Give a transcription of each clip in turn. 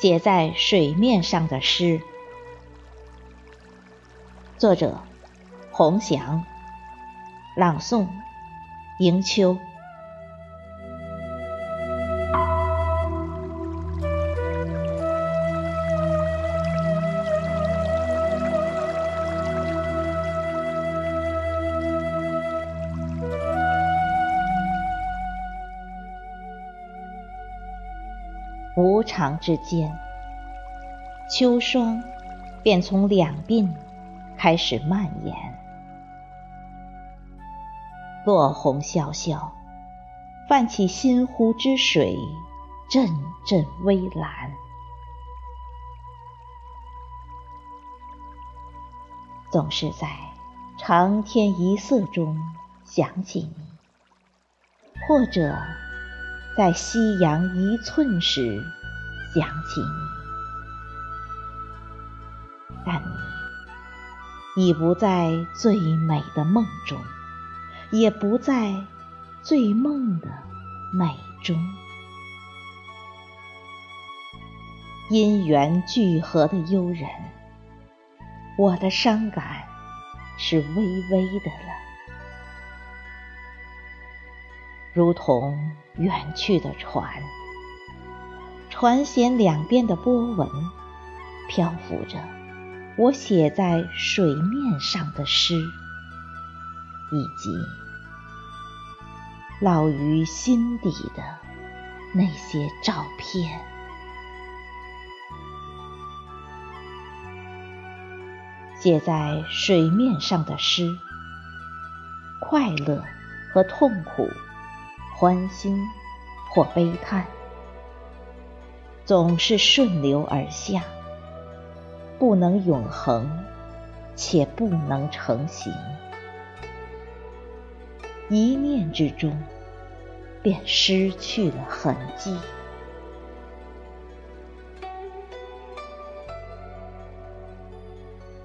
写在水面上的诗。作者：洪祥。朗诵：迎秋。无常之间，秋霜便从两鬓开始蔓延。落红萧萧，泛起心湖之水，阵阵微澜。总是在长天一色中想起你，或者。在夕阳一寸时，想起你，但你已不在最美的梦中，也不在最梦的美中。因缘聚合的幽人，我的伤感是微微的了。如同远去的船，船舷两边的波纹，漂浮着我写在水面上的诗，以及老于心底的那些照片。写在水面上的诗，快乐和痛苦。欢欣或悲叹，总是顺流而下，不能永恒，且不能成形。一念之中，便失去了痕迹。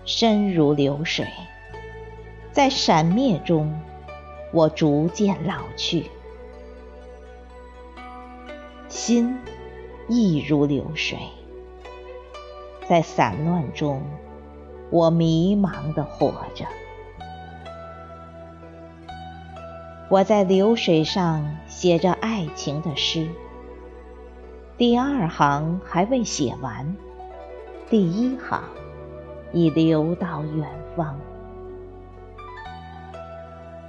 身如流水，在闪灭中，我逐渐老去。心亦如流水，在散乱中，我迷茫的活着。我在流水上写着爱情的诗，第二行还未写完，第一行已流到远方。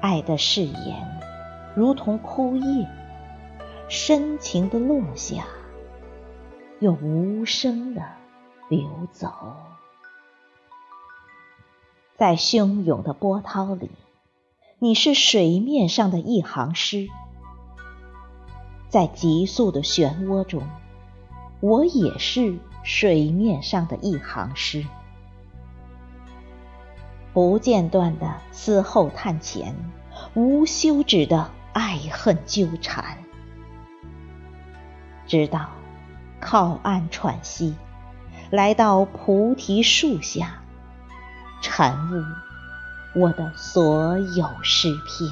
爱的誓言，如同枯叶。深情的落下，又无声的流走，在汹涌的波涛里，你是水面上的一行诗；在急速的漩涡中，我也是水面上的一行诗。不间断的思后叹前，无休止的爱恨纠缠。直到靠岸喘息，来到菩提树下，禅悟我的所有诗篇。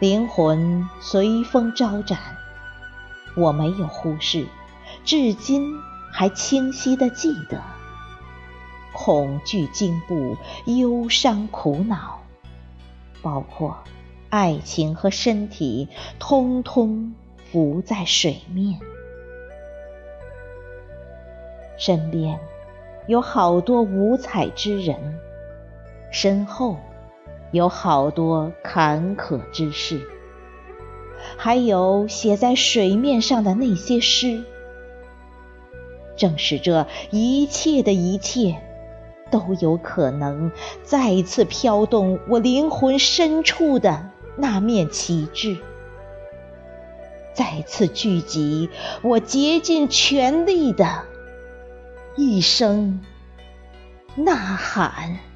灵魂随风招展，我没有忽视，至今还清晰的记得，恐惧、惊怖、忧伤、苦恼，包括。爱情和身体，通通浮在水面。身边有好多五彩之人，身后有好多坎坷之事，还有写在水面上的那些诗。正是这一切的一切，都有可能再次飘动我灵魂深处的。那面旗帜，再次聚集我竭尽全力的一声呐喊。